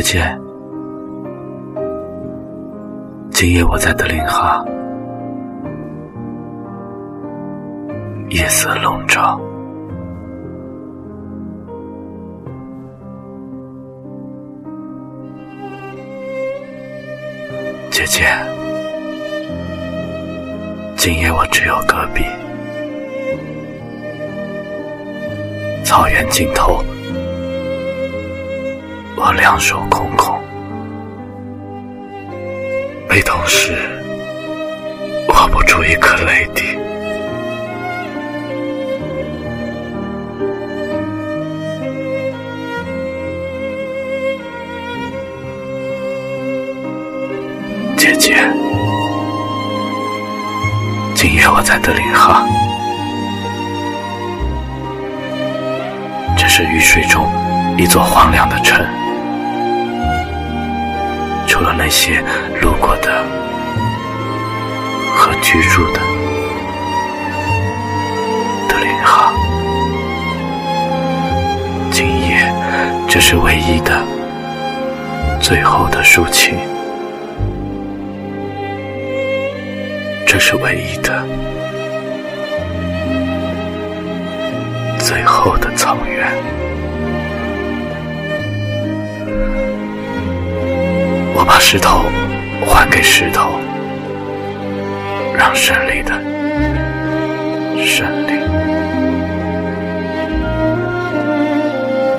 姐姐，今夜我在德令哈，夜色笼罩。姐姐，今夜我只有戈壁，草原尽头。我两手空空，悲痛时握不住一颗泪滴。姐姐，今夜我在德林哈，这是雨水中一座荒凉的城。除了那些路过的和居住的德林哈，今夜这是唯一的、最后的抒情，这是唯一的、最后的草原。把石头还给石头，让胜利的胜利。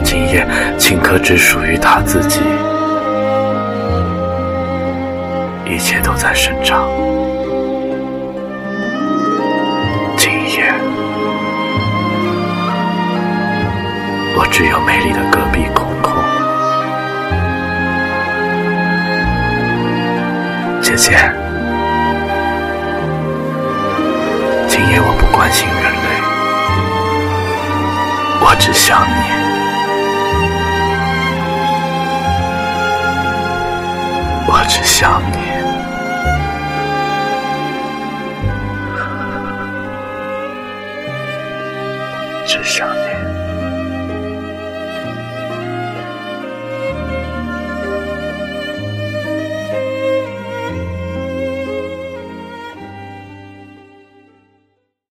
今夜，青稞只属于他自己，一切都在生长。今夜，我只有美丽的歌姐，今夜我不关心人类，我只想你，我只想你，只想你。